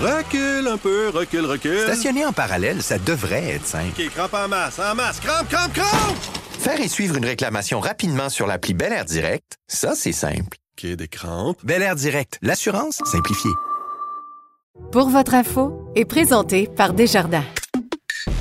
Recule un peu, recule, recule. Stationner en parallèle, ça devrait être simple. OK, crampe en masse, en masse, crampe, crampe, crampe! Faire et suivre une réclamation rapidement sur l'appli Bel Air Direct, ça, c'est simple. OK, des crampes. Bel Air Direct, l'assurance simplifiée. Pour votre info est présenté par Desjardins.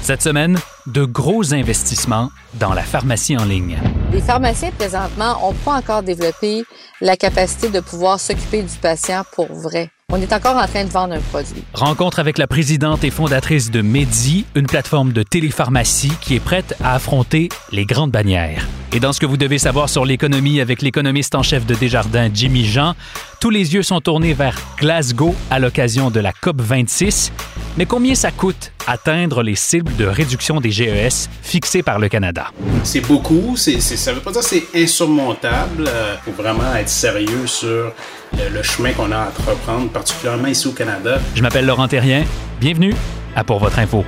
Cette semaine, de gros investissements dans la pharmacie en ligne. Les pharmaciens, présentement, n'ont pas encore développé la capacité de pouvoir s'occuper du patient pour vrai. On est encore en train de vendre un produit. Rencontre avec la présidente et fondatrice de Medi, une plateforme de télépharmacie qui est prête à affronter les grandes bannières. Et dans ce que vous devez savoir sur l'économie avec l'économiste en chef de Desjardins, Jimmy Jean, tous les yeux sont tournés vers Glasgow à l'occasion de la COP 26. Mais combien ça coûte atteindre les cibles de réduction des GES fixées par le Canada? C'est beaucoup, c'est, c'est- ça veut pas dire que c'est insurmontable. Il faut vraiment être sérieux sur le, chemin qu'on a à entreprendre, particulièrement ici au Canada. Je m'appelle Laurent Terrien. Bienvenue à Pour votre info.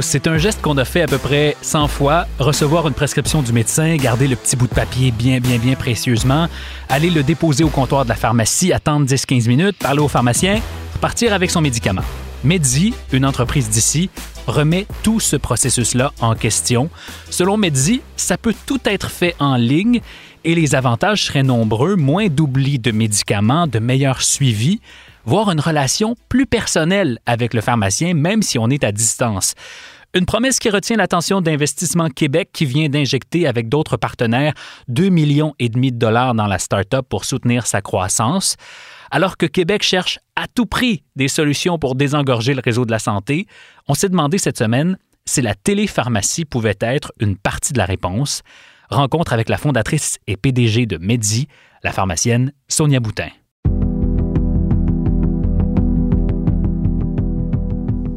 C'est un geste qu'on a fait à peu près 100 fois. Recevoir une prescription du médecin, garder le petit bout de papier bien, bien, bien précieusement, aller le déposer au comptoir de la pharmacie, attendre 10-15 minutes, parler au pharmacien, repartir avec son médicament. Medzi, une entreprise d'ici, remet tout ce processus-là en question. Selon Medzi, ça peut tout être fait en ligne et les avantages seraient nombreux, moins d'oubli de médicaments, de meilleur suivi, voire une relation plus personnelle avec le pharmacien, même si on est à distance. Une promesse qui retient l'attention d'Investissement Québec qui vient d'injecter avec d'autres partenaires 2 millions et demi de dollars dans la start-up pour soutenir sa croissance. Alors que Québec cherche à tout prix des solutions pour désengorger le réseau de la santé, on s'est demandé cette semaine si la télépharmacie pouvait être une partie de la réponse. Rencontre avec la fondatrice et PDG de Medi, la pharmacienne Sonia Boutin.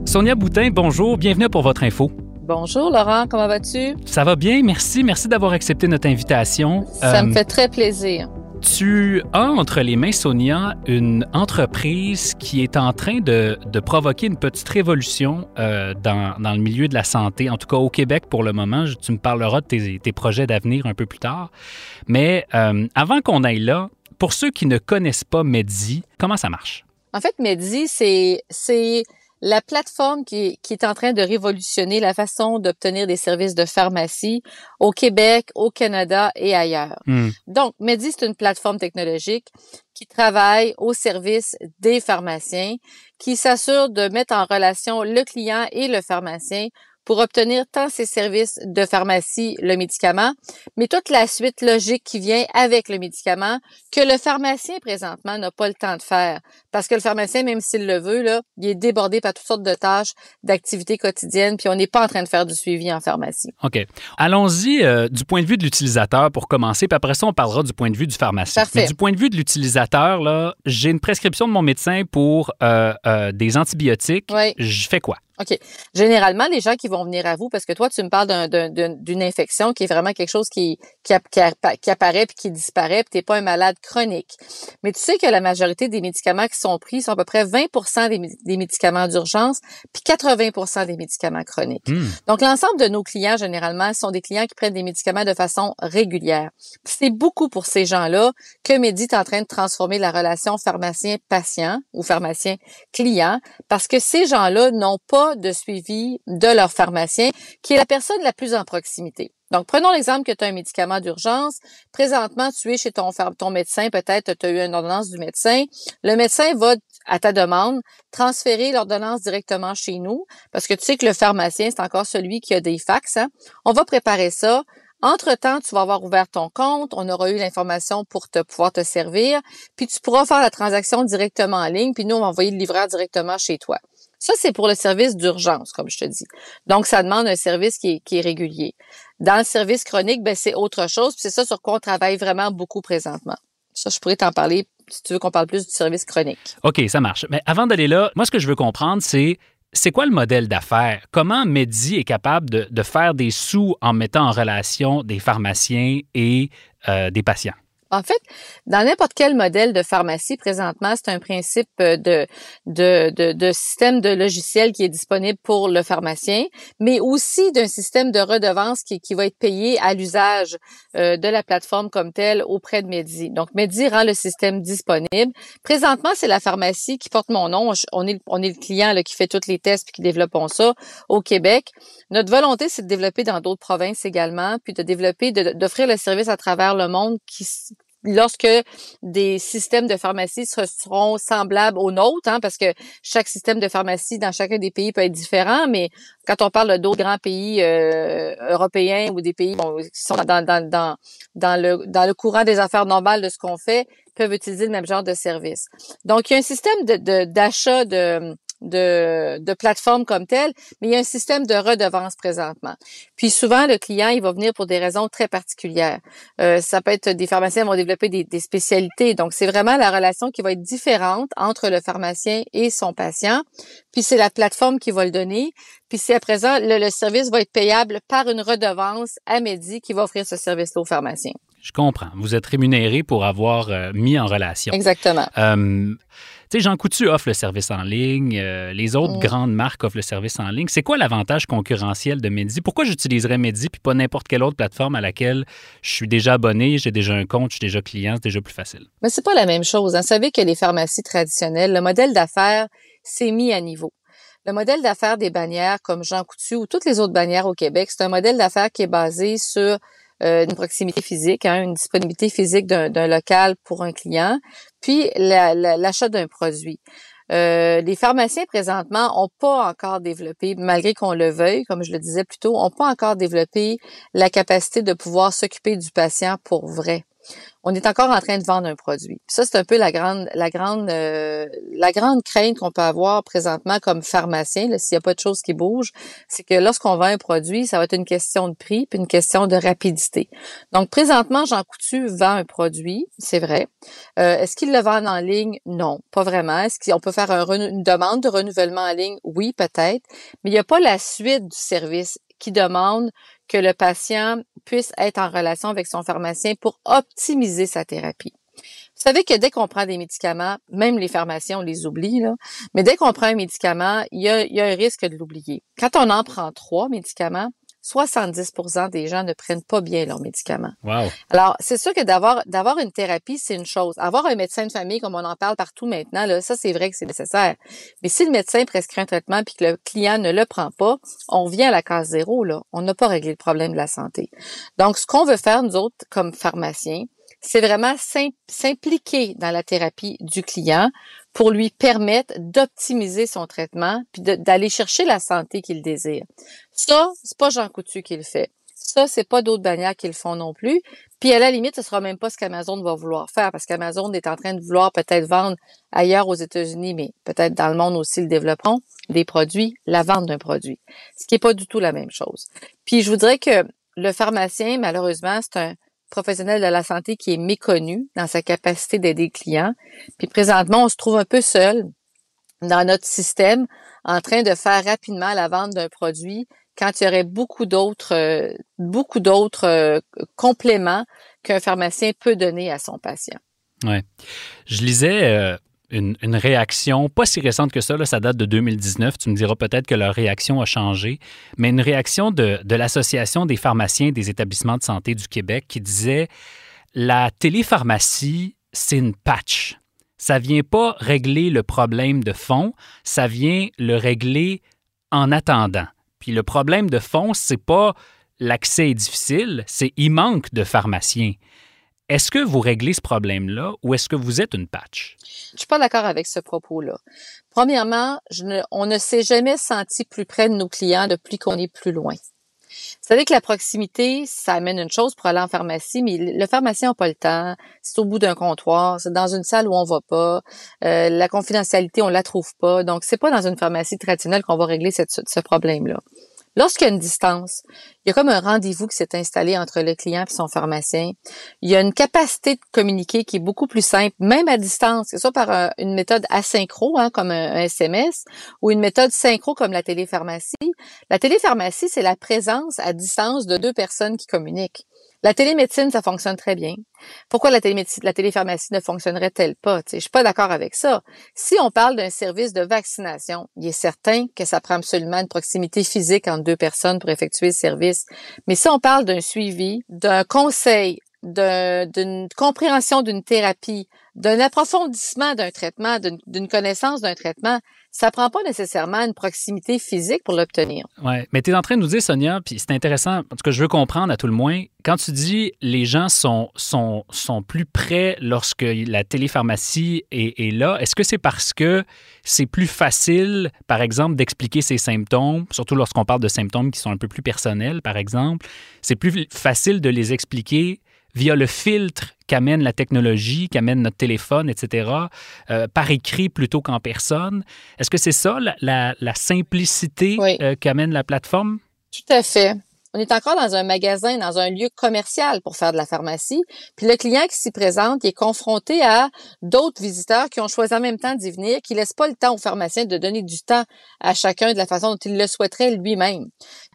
Sonia Boutin, bonjour, bienvenue pour votre info. Bonjour Laurent, comment vas-tu? Ça va bien, merci. Merci d'avoir accepté notre invitation. Ça Euh, me fait très plaisir. Tu as entre les mains, Sonia, une entreprise qui est en train de, de provoquer une petite révolution euh, dans, dans le milieu de la santé, en tout cas au Québec pour le moment. Je- Tu me parleras de tes, tes projets d'avenir un peu plus tard. Mais euh, avant qu'on aille là, pour ceux qui ne connaissent pas Medzi, comment ça marche? En fait, c'est c'est la plateforme qui, qui est en train de révolutionner la façon d'obtenir des services de pharmacie au Québec, au Canada et ailleurs. Hmm. Donc, Medi, c'est une plateforme technologique qui travaille au service des pharmaciens, qui s'assure de mettre en relation le client et le pharmacien pour obtenir tant ses services de pharmacie, le médicament, mais toute la suite logique qui vient avec le médicament que le pharmacien présentement n'a pas le temps de faire. Parce que le pharmacien, même s'il le veut, là, il est débordé par toutes sortes de tâches, d'activités quotidiennes, puis on n'est pas en train de faire du suivi en pharmacie. OK. Allons-y euh, du point de vue de l'utilisateur pour commencer, puis après ça, on parlera du point de vue du pharmacien. Parfait. Mais du point de vue de l'utilisateur, là, j'ai une prescription de mon médecin pour euh, euh, des antibiotiques. Oui. Je fais quoi? OK. Généralement, les gens qui vont venir à vous, parce que toi, tu me parles d'un- d'un- d'un- d'une infection qui est vraiment quelque chose qui, qui, app- qui appa- qui apparaît puis qui disparaît, puis t'es pas un malade chronique. Mais tu sais que la majorité des médicaments qui sont pris sont à peu près 20 des, des médicaments d'urgence, puis 80% des médicaments chroniques. Hmm. Donc, l'ensemble de nos clients, généralement, sont des clients qui prennent des médicaments de façon régulière. C'est beaucoup pour ces gens-là que Medi est en train de transformer la relation pharmacien-patient ou pharmacien-client parce que ces gens-là n'ont pas de suivi de leur pharmacien qui est la personne la plus en proximité. Donc, prenons l'exemple que tu as un médicament d'urgence. Présentement, tu es chez ton, ton médecin, peut-être tu as eu une ordonnance du médecin. Le médecin va, à ta demande, transférer l'ordonnance directement chez nous parce que tu sais que le pharmacien, c'est encore celui qui a des fax. hein. On va préparer ça. Entre-temps, tu vas avoir ouvert ton compte, on aura eu l'information pour te pouvoir te servir, puis tu pourras faire la transaction directement en ligne, puis nous, on va envoyer le livreur directement chez toi. Ça, c'est pour le service d'urgence, comme je te dis. Donc, ça demande un service qui est, qui est régulier. Dans le service chronique, ben, c'est autre chose, c'est ça sur quoi on travaille vraiment beaucoup présentement. Ça, je pourrais t'en parler si tu veux qu'on parle plus du service chronique. OK, ça marche. Mais avant d'aller là, moi, ce que je veux comprendre, c'est c'est quoi le modèle d'affaires? Comment Medi est capable de, de faire des sous en mettant en relation des pharmaciens et euh, des patients? En fait, dans n'importe quel modèle de pharmacie, présentement, c'est un principe euh, de, de, de, de, système de logiciel qui est disponible pour le pharmacien, mais aussi d'un système de redevance qui, qui va être payé à l'usage euh, de la plateforme comme telle auprès de Medi. Donc, Medi rend le système disponible. Présentement, c'est la pharmacie qui porte mon nom. On est, on est le client là, qui fait tous les tests puis qui développons ça au Québec. Notre volonté, c'est de développer dans d'autres provinces également, puis de développer, d'offrir le service à travers le monde qui lorsque des systèmes de pharmacie seront semblables aux nôtres, hein, parce que chaque système de pharmacie dans chacun des pays peut être différent, mais quand on parle d'autres grands pays euh, européens ou des pays qui sont dans, le, dans le courant des affaires normales de ce qu'on fait, peuvent utiliser le même genre de service. Donc, il y a un système d'achat de de, de plateforme comme telle, mais il y a un système de redevance présentement. Puis souvent, le client, il va venir pour des raisons très particulières. Euh, ça peut être des pharmaciens vont développer des, des spécialités. Donc, c'est vraiment la relation qui va être différente entre le pharmacien et son patient. Puis c'est la plateforme qui va le donner. Puis c'est à présent, le, service va être payable par une redevance à Medi qui va offrir ce service-là au pharmacien. Je comprends. Vous êtes rémunéré pour avoir euh, mis en relation. Exactement. Euh, sais, Jean Coutu offre le service en ligne, euh, les autres mm. grandes marques offrent le service en ligne. C'est quoi l'avantage concurrentiel de Medi? Pourquoi j'utiliserais Medi puis pas n'importe quelle autre plateforme à laquelle je suis déjà abonné, j'ai déjà un compte, je suis déjà client, c'est déjà plus facile? Mais c'est pas la même chose. Hein. Vous savez que les pharmacies traditionnelles, le modèle d'affaires s'est mis à niveau. Le modèle d'affaires des bannières comme Jean Coutu ou toutes les autres bannières au Québec, c'est un modèle d'affaires qui est basé sur euh, une proximité physique, hein, une disponibilité physique d'un local pour un client, puis l'achat d'un produit. Euh, les pharmaciens présentement ont pas encore développé, malgré qu'on le veuille, comme je le disais plus tôt, ont pas encore développé la capacité de pouvoir s'occuper du patient pour vrai on est encore en train de vendre un produit. ça, c'est un peu la grande, la grande, euh, la grande crainte qu'on peut avoir présentement comme pharmacien, s'il n'y a pas de choses qui bougent, c'est que lorsqu'on vend un produit, ça va être une question de prix puis une question de rapidité. Donc, présentement, Jean Coutu vend un produit, c'est vrai. Euh, est-ce qu'il le vend en ligne? Non, pas vraiment. Est-ce qu'on peut faire une demande de renouvellement en ligne? Oui, peut-être. Mais il n'y a pas la suite du service qui demande que le patient puisse être en relation avec son pharmacien pour optimiser sa thérapie. Vous savez que dès qu'on prend des médicaments, même les pharmaciens, on les oublie, mais dès qu'on prend un médicament, il il y a un risque de l'oublier. Quand on en prend trois médicaments, 70% des gens ne prennent pas bien leurs médicaments. Wow. Alors, c'est sûr que d'avoir d'avoir une thérapie, c'est une chose. Avoir un médecin de famille, comme on en parle partout maintenant, là, ça, c'est vrai que c'est nécessaire. Mais si le médecin prescrit un traitement puis que le client ne le prend pas, on vient à la case zéro, là. On n'a pas réglé le problème de la santé. Donc, ce qu'on veut faire, nous autres, comme pharmaciens, c'est vraiment s'impliquer dans la thérapie du client pour lui permettre d'optimiser son traitement puis d'aller chercher la santé qu'il désire. Ça, c'est pas Jean Coutu qui le fait. Ça, c'est pas d'autres bannières qui le font non plus. Puis à la limite, ce sera même pas ce qu'Amazon va vouloir faire parce qu'Amazon est en train de vouloir peut-être vendre ailleurs aux États-Unis, mais peut-être dans le monde aussi le développeront, des produits, la vente d'un produit. Ce qui est pas du tout la même chose. Puis je voudrais que le pharmacien, malheureusement, c'est un, professionnel de la santé qui est méconnu dans sa capacité d'aider le client. Puis présentement, on se trouve un peu seul dans notre système en train de faire rapidement la vente d'un produit quand il y aurait beaucoup d'autres euh, beaucoup d'autres euh, compléments qu'un pharmacien peut donner à son patient. Ouais. Je lisais euh, une, réaction, pas si récente que ça, là, ça date de 2019, tu me diras peut-être que leur réaction a changé, mais une réaction de, de l'Association des pharmaciens des établissements de santé du Québec qui disait la télépharmacie, c'est une patch. Ça vient pas régler le problème de fond, ça vient le régler en attendant. Puis le problème de fond, c'est pas l'accès est difficile, c'est il manque de pharmaciens. Est-ce que vous réglez ce problème-là ou est-ce que vous êtes une patch? Je suis pas d'accord avec ce propos-là. Premièrement, on ne s'est jamais senti plus près de nos clients depuis qu'on est plus loin. Vous savez que la proximité, ça amène une chose pour aller en pharmacie, mais le pharmacien n'a pas le temps. C'est au bout d'un comptoir, c'est dans une salle où on va pas. Euh, la confidentialité, on la trouve pas. Donc, c'est pas dans une pharmacie traditionnelle qu'on va régler ce problème-là. Lorsqu'il y a une distance, il y a comme un rendez-vous qui s'est installé entre le client et son pharmacien. Il y a une capacité de communiquer qui est beaucoup plus simple, même à distance, que ce soit par une méthode asynchro, hein, comme un, SMS, ou une méthode synchro comme la télépharmacie. La télépharmacie, c'est la présence à distance de deux personnes qui communiquent. La télémédecine, ça fonctionne très bien. Pourquoi la télépharmacie ne fonctionnerait-elle pas? Je suis pas d'accord avec ça. Si on parle d'un service de vaccination, il est certain que ça prend absolument une proximité physique entre deux personnes pour effectuer le service. Mais si on parle d'un suivi, d'un conseil, d'une compréhension d'une thérapie, d'un approfondissement d'un traitement, d'une connaissance d'un traitement, ça prend pas nécessairement une proximité physique pour l'obtenir. Oui, mais tu es en train de nous dire, Sonia, puis c'est intéressant, tout cas, je veux comprendre à tout le moins, quand tu dis les gens sont, sont, sont plus près lorsque la télépharmacie est, est là, est-ce que c'est parce que c'est plus facile, par exemple, d'expliquer ces symptômes, surtout lorsqu'on parle de symptômes qui sont un peu plus personnels, par exemple, c'est plus facile de les expliquer via le filtre qu'amène la technologie, qu'amène notre téléphone, etc., euh, par écrit plutôt qu'en personne. Est-ce que c'est ça, la, simplicité euh, qu'amène la plateforme? Tout à fait. On est encore dans un magasin, dans un lieu commercial pour faire de la pharmacie. Puis le client qui s'y présente, est confronté à d'autres visiteurs qui ont choisi en même temps d'y venir, qui laissent pas le temps au pharmacien de donner du temps à chacun de la façon dont il le souhaiterait lui-même.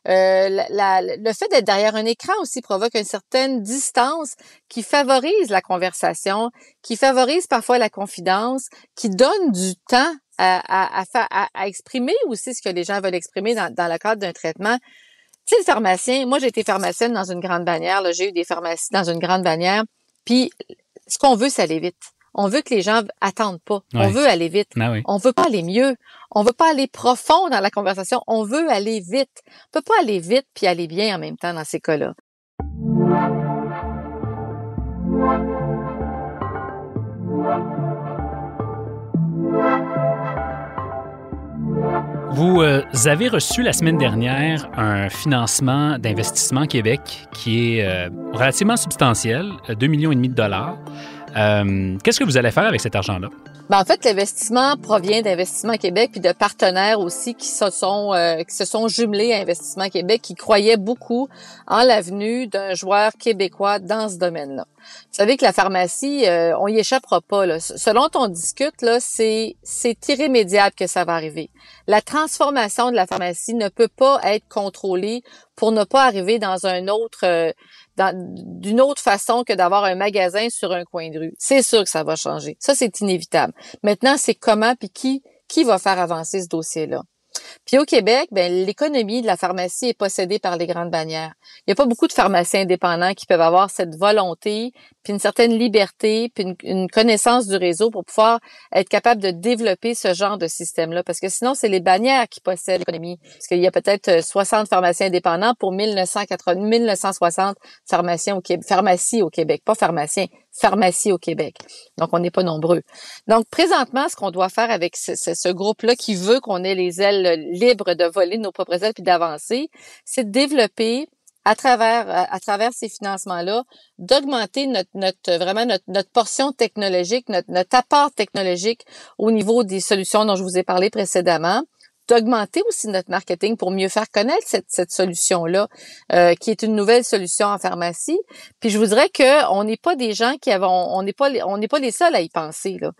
Euh, le fait d'être derrière un écran aussi provoque une certaine distance qui favorise la conversation, qui favorise parfois la confidence, qui donne du temps à, à, à, exprimer aussi ce que les gens veulent exprimer dans le cadre d'un traitement. Tu sais, le pharmacien, moi j'ai été pharmacienne dans une grande bannière, j'ai eu des pharmacies dans une grande bannière, puis ce qu'on veut, c'est aller vite. On veut que les gens attendent pas. On veut aller vite. Ben on veut pas aller mieux. On veut pas aller profond dans la conversation. On veut aller vite. On peut pas aller vite puis aller bien en même temps dans ces cas-là. Vous euh, avez reçu la semaine dernière un financement d'investissement Québec qui est euh, relativement substantiel, 2 millions et demi de dollars. Euh, qu'est-ce que vous allez faire avec cet argent-là? Ben, en fait, l'investissement provient d'Investissement Québec puis de partenaires aussi qui se sont euh, qui se sont jumelés à Investissement Québec, qui croyaient beaucoup en l'avenue d'un joueur québécois dans ce domaine-là. Vous savez que la pharmacie, euh, on y échappera pas. Là. Selon on discute, là, c'est c'est irrémédiable que ça va arriver. La transformation de la pharmacie ne peut pas être contrôlée pour ne pas arriver dans un autre euh, d'une autre façon que d'avoir un magasin sur un coin de rue. C'est sûr que ça va changer. Ça, c'est inévitable. Maintenant, c'est comment puis qui, qui va faire avancer ce dossier-là? Puis au Québec, ben, l'économie de la pharmacie est possédée par les grandes bannières. Il n'y a pas beaucoup de pharmaciens indépendants qui peuvent avoir cette volonté, puis une certaine liberté, puis une, connaissance du réseau pour pouvoir être capable de développer ce genre de système-là. Parce que sinon, c'est les bannières qui possèdent l'économie. Parce qu'il y a peut-être 60 euh, pharmaciens indépendants pour 1980, 1960 pharmaciens au pharmacies au Québec, pas pharmaciens, pharmacie au Québec. Donc, on n'est pas nombreux. Donc, présentement, ce qu'on doit faire avec ce, ce, groupe-là qui veut qu'on ait les ailes libres de voler nos propres ailes puis d'avancer, c'est de développer à travers à travers ces financements-là, d'augmenter notre, notre vraiment notre, notre portion technologique, notre, notre apport technologique au niveau des solutions dont je vous ai parlé précédemment d'augmenter aussi notre marketing pour mieux faire connaître cette, cette solution-là, euh, qui est une nouvelle solution en pharmacie. Puis je vous dirais que on n'est pas des gens qui avons, on n'est pas, on n'est pas les seuls à y penser. Là.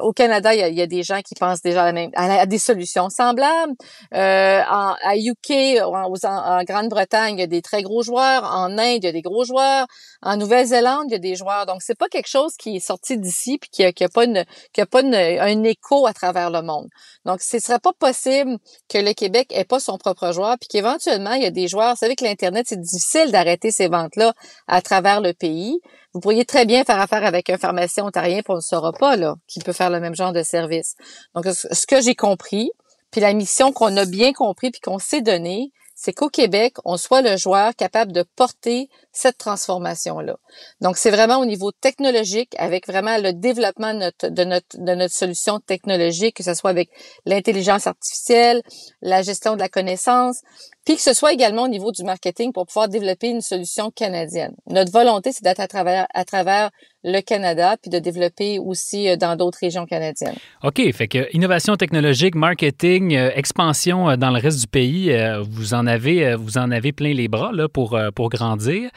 au Canada, il y, a, des gens qui pensent déjà à, la même, à, des solutions semblables. Euh, en, à UK, en, en Grande-Bretagne, il y a des très gros joueurs. En Inde, il y a des gros joueurs. En Nouvelle-Zélande, il y a des joueurs. Donc c'est pas quelque chose qui est sorti d'ici puis qui a, qui a pas une, qui a pas une, un écho à travers le monde. Donc ce serait pas possible que le Québec ait pas son propre joueur, puis qu'éventuellement, il y a des joueurs. Vous savez que l'Internet, c'est difficile d'arrêter ces ventes-là à travers le pays. Vous pourriez très bien faire affaire avec un pharmacien ontarien, puis on ne saura pas, là, qui peut faire le même genre de service. Donc, ce que j'ai compris, puis la mission qu'on a bien compris, puis qu'on s'est donnée, c'est qu'au Québec, on soit le joueur capable de porter cette transformation-là. Donc, c'est vraiment au niveau technologique, avec vraiment le développement de notre, de notre, de notre solution technologique, que ce soit avec l'intelligence artificielle, la gestion de la connaissance, puis que ce soit également au niveau du marketing pour pouvoir développer une solution canadienne. Notre volonté, c'est d'être à travers, à travers le Canada, puis de développer aussi euh, dans d'autres régions canadiennes. OK, fait que innovation technologique, marketing, euh, expansion euh, dans le reste du pays, vous en avez, vous en avez plein les bras là, pour, pour grandir.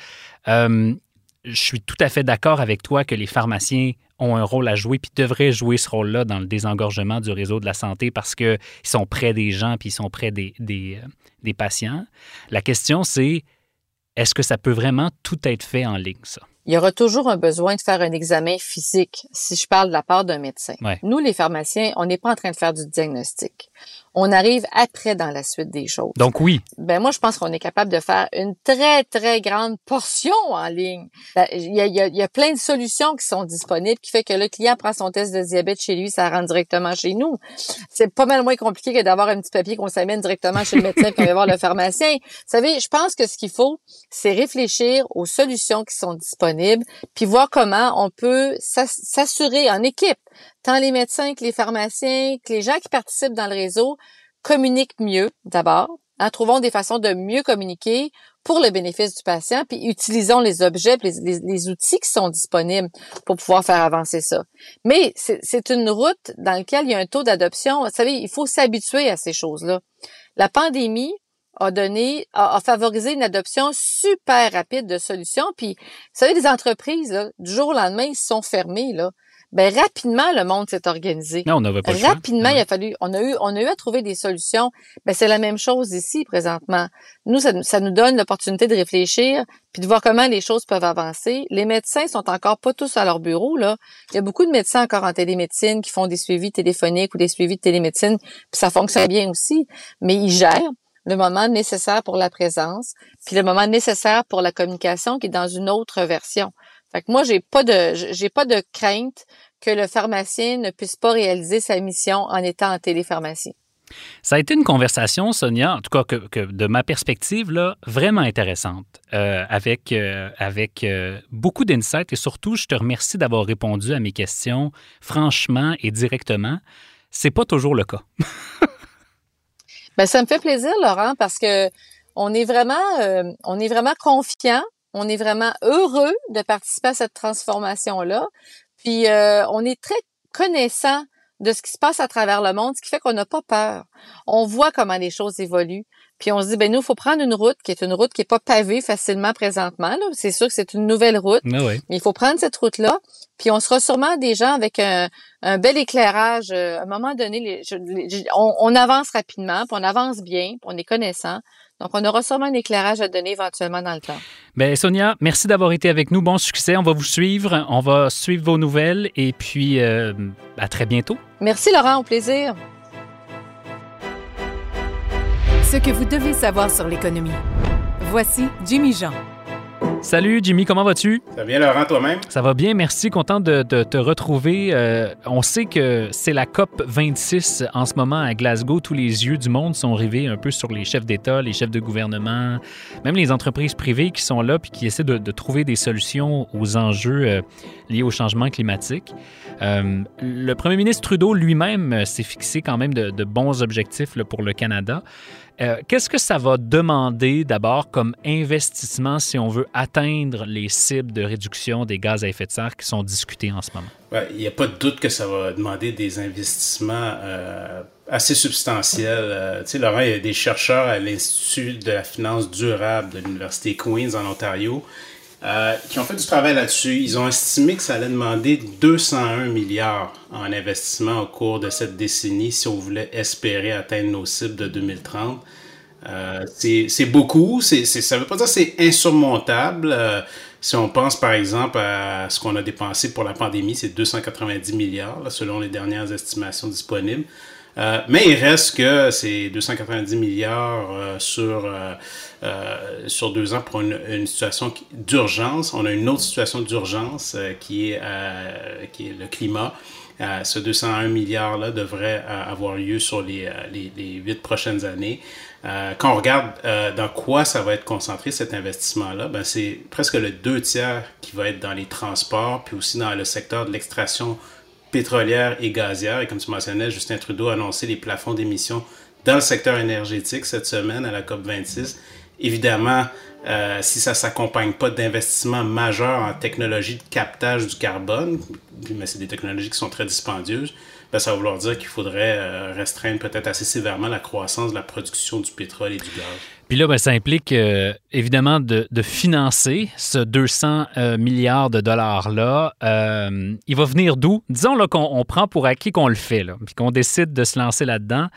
Je suis tout à fait d'accord avec toi que les pharmaciens ont un rôle à jouer puis devraient jouer ce rôle-là dans le désengorgement du réseau de la santé parce qu'ils sont près des gens puis ils sont près des, des, des patients. La question, c'est est-ce que ça peut vraiment tout être fait en ligne, ça? il y aura toujours un besoin de faire un examen physique si je parle de la part d'un médecin. Ouais. Nous, les pharmaciens, on n'est pas en train de faire du diagnostic. On arrive après dans la suite des choses. Donc oui, Ben moi, je pense qu'on est capable de faire une très, très grande portion en ligne. Ben, Il y a, il y a- il y a plein de solutions qui sont disponibles qui fait que le client prend son test de diabète chez lui, ça rentre directement chez nous. C'est pas mal moins compliqué que d'avoir un petit papier qu'on s'amène directement chez le médecin puis on va voir le pharmacien. Vous savez, je pense que ce qu'il faut, c'est réfléchir aux solutions qui sont disponibles puis voir comment on peut s'ass- s'assurer en équipe, tant les médecins que les pharmaciens, que les gens qui participent dans le réseau communiquent mieux d'abord, en trouvant des façons de mieux communiquer pour le bénéfice du patient, puis utilisons les objets, les, les- outils qui sont disponibles pour pouvoir faire avancer ça. Mais c'est une route dans laquelle il y a un taux d'adoption. Vous savez, il faut s'habituer à ces choses-là. La pandémie a donné, a, a favorisé une adoption super rapide de solutions. Puis, vous savez, les entreprises, là, du jour au lendemain, ils se sont fermés. Là. Ben, rapidement, le monde s'est organisé. non, on n'avait pas le choix. Rapidement, Ouais. il a fallu, on a eu, on a eu à trouver des solutions. Ben, c'est la même chose ici présentement. Nous, ça, nous- ça nous donne l'opportunité de réfléchir puis de voir comment les choses peuvent avancer. Les médecins sont encore pas tous à leur bureau là. Il y a beaucoup de médecins encore en télémédecine qui font des suivis téléphoniques ou des suivis de télémédecine, puis ça fonctionne bien aussi. Mais ils gèrent le moment nécessaire pour la présence, puis le moment nécessaire pour la communication qui est dans une autre version. Fait que moi, j'ai pas de, j'ai pas de crainte que le pharmacien ne puisse pas réaliser sa mission en étant en télépharmacie. Ça a été une conversation, Sonia, en tout cas que, que de ma perspective, là, vraiment intéressante, euh, avec, euh, avec euh, beaucoup d'insights et surtout, je te remercie d'avoir répondu à mes questions franchement et directement. C'est pas toujours le cas. Ben, ça me fait plaisir, Laurent, parce que on est vraiment, on est vraiment confiant, on est vraiment heureux de participer à cette transformation-là. Puis euh, on est très connaissant de ce qui se passe à travers le monde, ce qui fait qu'on n'a pas peur. On voit comment les choses évoluent. Puis on se dit, ben nous, il faut prendre une route qui est une route qui est pas pavée facilement présentement. C'est sûr que c'est une nouvelle route. Oui. Mais il faut prendre cette route-là, puis on sera sûrement des gens avec un, un bel éclairage. euh, à un moment donné, les- je- les- on, on avance rapidement, puis on avance bien, puis on est connaissant. Donc, on aura sûrement un éclairage à donner éventuellement dans le temps. Ben, Sonia, merci d'avoir été avec nous. Bon succès. On va vous suivre. On va suivre vos nouvelles et puis euh, à très bientôt. Merci, Laurent, au plaisir. Ce que vous devez savoir sur l'économie. Voici Jimmy Jean. Salut Jimmy, comment vas-tu? Ça va bien, Laurent, toi-même? Ça va bien, merci. Content de, de te retrouver. Euh, on sait que c'est la COP 26 en ce moment à Glasgow. Tous les yeux du monde sont rivés un peu sur les chefs d'État, les chefs de gouvernement, même les entreprises privées qui sont là puis qui essaient de, de trouver des solutions aux enjeux euh, liés au changement climatique. Euh, le premier ministre Trudeau lui-même s'est fixé quand même de, de bons objectifs là, pour le Canada. Euh, Qu'est-ce que ça va demander d'abord comme investissement si on veut atteindre les cibles de réduction des gaz à effet de serre qui sont discutées en ce moment? Il n'y a pas de doute que ça va demander des investissements euh, assez substantiels. Euh, tu sais, Laurent, il y a des chercheurs à l'Institut de la finance durable de l'Université Queen's en Ontario euh, qui ont fait du travail là-dessus. Ils ont estimé que ça allait demander 201 milliards en investissement au cours de cette décennie si on voulait espérer atteindre nos cibles de 2030. Euh, c'est beaucoup. Ça ne veut pas dire que c'est insurmontable. Euh, si on pense par exemple à ce qu'on a dépensé pour la pandémie, c'est 290 milliards selon les dernières estimations disponibles. Euh, mais il reste que c'est 290 milliards euh, sur, euh, sur deux ans pour une, situation d'urgence. On a une autre situation d'urgence qui, est, qui est le climat. Ce 201 milliards-là devrait avoir lieu sur les, les, les huit prochaines années. Quand on regarde dans quoi ça va être concentré cet investissement-là, ben c'est presque le deux tiers qui va être dans les transports, puis aussi dans le secteur de l'extraction pétrolière et gazière. Et comme tu mentionnais, Justin Trudeau a annoncé les plafonds d'émissions dans le secteur énergétique cette semaine à la COP26. Évidemment, euh, si ça ne s'accompagne pas d'investissements majeurs en technologie de captage du carbone, mais c'est des technologies qui sont très dispendieuses, ben, ça va vouloir dire qu'il faudrait euh, restreindre peut-être assez sévèrement la croissance de la production du pétrole et du gaz. Puis là, ben, ça implique euh, évidemment de, financer ce 200 euh, milliards de dollars-là. Il va venir d'où? Disons qu'on on prend pour acquis qu'on le fait, puis qu'on décide de se lancer là-dedans,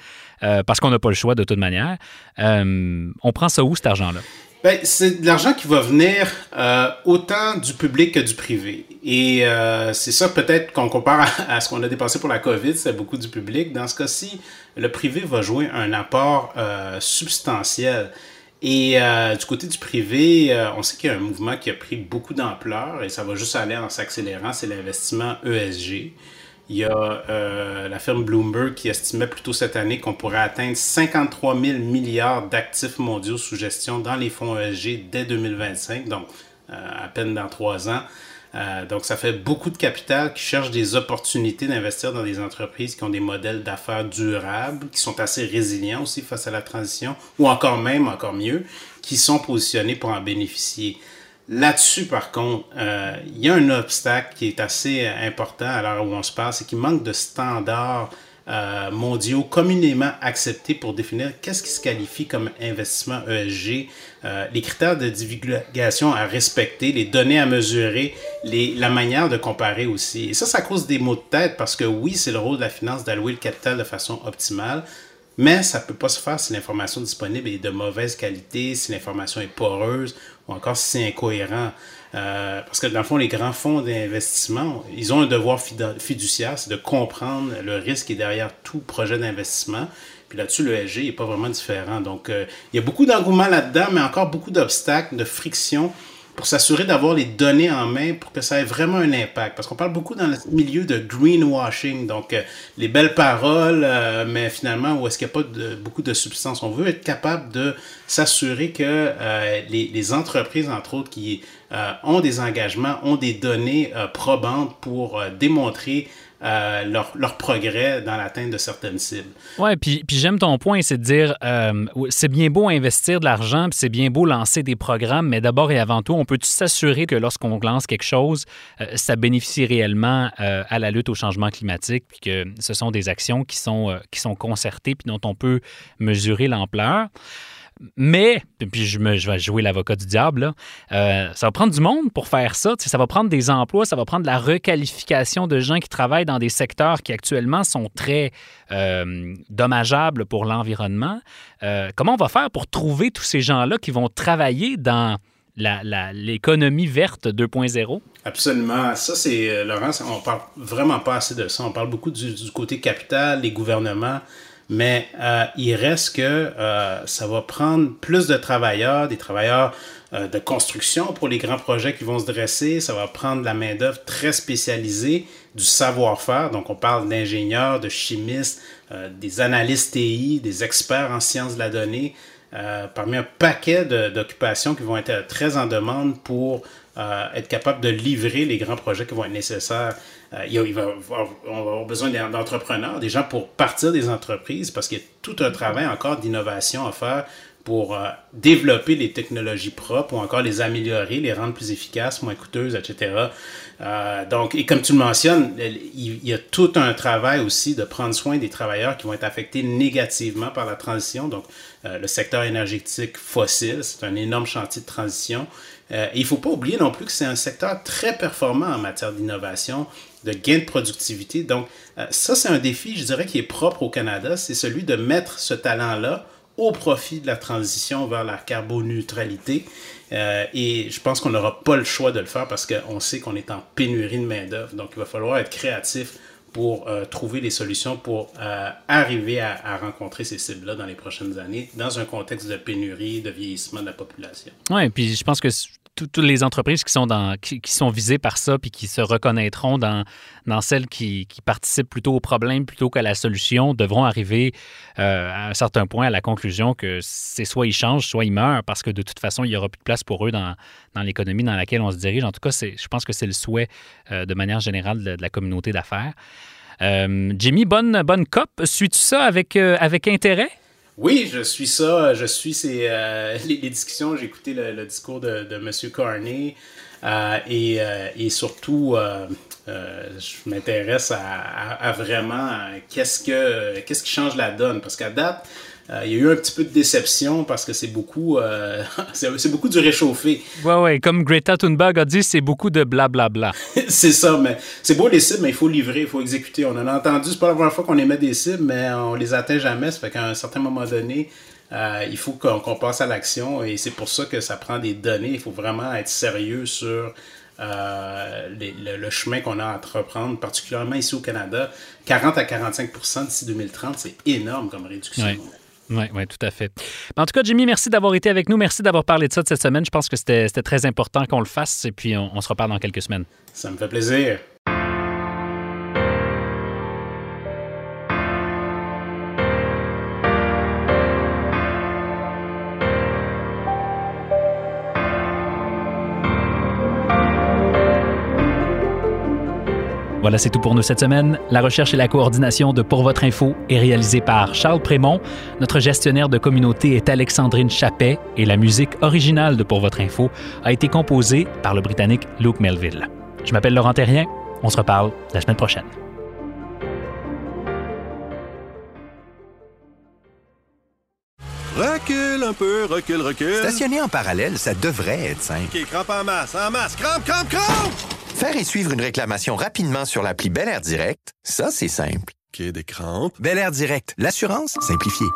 parce qu'on n'a pas le choix de toute manière. On prend ça où, cet argent-là? Ben, c'est de l'argent qui va venir euh, autant du public que du privé. Et euh, c'est ça peut-être qu'on compare à, ce qu'on a dépensé pour la COVID, c'est beaucoup du public. Dans ce cas-ci, le privé va jouer un apport euh, substantiel. Et du côté du privé, on sait qu'il y a un mouvement qui a pris beaucoup d'ampleur et ça va juste aller en s'accélérant, c'est l'investissement ESG. Il y a euh, la firme Bloomberg qui estimait plutôt cette année qu'on pourrait atteindre 53 000 milliards d'actifs mondiaux sous gestion dans les fonds ESG dès 2025, donc euh, à peine dans trois ans. Euh, donc, ça fait beaucoup de capital qui cherche des opportunités d'investir dans des entreprises qui ont des modèles d'affaires durables, qui sont assez résilients aussi face à la transition, ou encore même, encore mieux, qui sont positionnés pour en bénéficier. Là-dessus, par contre, euh, il y a un obstacle qui est assez important à l'heure où on se parle, c'est qu'il manque de standards euh, mondiaux communément acceptés pour définir qu'est-ce qui se qualifie comme investissement ESG, euh, les critères de divulgation à respecter, les données à mesurer, la manière de comparer aussi. Et ça, ça cause des maux de tête parce que oui, c'est le rôle de la finance d'allouer le capital de façon optimale, mais ça ne peut pas se faire si l'information disponible est de mauvaise qualité, si l'information est poreuse ou encore si c'est incohérent. Euh, parce que dans le fond, les grands fonds d'investissement, ils ont un devoir fiduciaire, c'est de comprendre le risque qui est derrière tout projet d'investissement. Puis là-dessus, le SG n'est pas vraiment différent. Donc, euh, il y a beaucoup d'engouement là-dedans, mais encore beaucoup d'obstacles, de frictions pour s'assurer d'avoir les données en main pour que ça ait vraiment un impact. Parce qu'on parle beaucoup dans le milieu de greenwashing, donc euh, les belles paroles, euh, mais finalement, où est-ce qu'il n'y a pas de, beaucoup de substance. On veut être capable de s'assurer que euh, les, les, entreprises, entre autres, qui ont des engagements, ont des données probantes pour démontrer euh, leur, progrès dans l'atteinte de certaines cibles. Oui, puis, puis j'aime ton point, c'est de dire euh, c'est bien beau investir de l'argent, puis c'est bien beau lancer des programmes, mais d'abord et avant tout, on peut s'assurer que lorsqu'on lance quelque chose, euh, ça bénéficie réellement euh, à la lutte au changement climatique, puis que ce sont des actions qui sont, qui sont concertées, puis dont on peut mesurer l'ampleur? Mais, puis je, vais jouer l'avocat du diable, euh, ça va prendre du monde pour faire ça. ça va prendre des emplois, ça va prendre la requalification de gens qui travaillent dans des secteurs qui actuellement sont très euh, dommageables pour l'environnement. Euh, comment on va faire pour trouver tous ces gens-là qui vont travailler dans l'économie verte 2.0? Absolument. Ça, c'est, Laurence, on parle vraiment pas assez de ça. On parle beaucoup du, du côté capital, les gouvernements. Mais euh, il reste que euh, ça va prendre plus de travailleurs, des travailleurs euh, de construction pour les grands projets qui vont se dresser. Ça va prendre de la main-d'œuvre très spécialisée, du savoir-faire. Donc, on parle d'ingénieurs, de chimistes, euh, des analystes TI, des experts en sciences de la donnée, euh, parmi un paquet d'occupations qui vont être très en demande pour euh, être capable de livrer les grands projets qui vont être nécessaires. Euh, il, va, on va avoir besoin d'entrepreneurs, des gens pour partir des entreprises, parce qu'il y a tout un travail encore d'innovation à faire pour euh, développer les technologies propres ou encore les améliorer, les rendre plus efficaces, moins coûteuses, etc. Donc, et comme tu le mentionnes, il, y a tout un travail aussi de prendre soin des travailleurs qui vont être affectés négativement par la transition. Donc, le secteur énergétique fossile, c'est un énorme chantier de transition. Euh, il ne faut pas oublier non plus que c'est un secteur très performant en matière d'innovation, de gain de productivité. Donc, euh, ça, c'est un défi, je dirais, qui est propre au Canada, c'est celui de mettre ce talent-là au profit de la transition vers la carboneutralité. Euh, et je pense qu'on n'aura pas le choix de le faire parce qu'on sait qu'on est en pénurie de main-d'œuvre. Donc, il va falloir être créatif pour euh, trouver des solutions pour euh, arriver à, à, rencontrer ces cibles-là dans les prochaines années, dans un contexte de pénurie, de vieillissement de la population. Oui, puis je pense que toutes les entreprises qui sont, dans, qui, sont visées par ça puis qui se reconnaîtront dans, celles qui, participent plutôt au problème plutôt qu'à la solution devront arriver euh, à un certain point à la conclusion que c'est soit ils changent, soit ils meurent parce que de toute façon, il n'y aura plus de place pour eux dans, l'économie dans laquelle on se dirige. En tout cas, je pense que c'est le souhait euh, de manière générale de, la communauté d'affaires. Euh, Jimmy, bonne, bonne cop. Suis-tu ça avec intérêt? Oui, je suis ça. Je suis ces, euh, les, les, discussions. J'ai écouté le, le, discours de, de M. Carney euh, et, euh, et, surtout, euh, je m'intéresse à, à, à, vraiment qu'est-ce, que, qu'est-ce qui change la donne. Parce qu'à date, euh, il y a eu un petit peu de déception parce que c'est beaucoup, euh, c'est beaucoup du réchauffé. Ouais, ouais, comme Greta Thunberg a dit, c'est beaucoup de blablabla. c'est ça, mais c'est beau les cibles, mais il faut livrer, il faut exécuter. On en a entendu, c'est pas la première fois qu'on émet des cibles, mais on les atteint jamais. Ça fait qu'à un certain moment donné, euh, il faut qu'on passe à l'action et c'est pour ça que ça prend des données. Il faut vraiment être sérieux sur euh, le, chemin qu'on a à entreprendre, particulièrement ici au Canada. 40 à 45 d'ici 2030, c'est énorme comme réduction. Oui, oui, tout à fait. En tout cas, Jimmy, merci d'avoir été avec nous. Merci d'avoir parlé de ça cette semaine. Je pense que c'était très important qu'on le fasse et puis on se reparle dans quelques semaines. Ça me fait plaisir. Voilà, c'est tout pour nous cette semaine. La recherche et la coordination de Pour votre info est réalisée par Charles Prémont. Notre gestionnaire de communauté est Alexandrine Chappet et la musique originale de Pour votre info a été composée par le Britannique Luke Melville. Je m'appelle Laurent Terrien. On se reparle la semaine prochaine. Recule un peu, recule, recule. Stationner en parallèle, ça devrait être simple. OK, crampe en masse, en masse, crampe, crampe, crampe! Faire et suivre une réclamation rapidement sur l'appli Bel Air Direct, ça, c'est simple. OK, des crampes. Bel Air Direct, l'assurance simplifiée.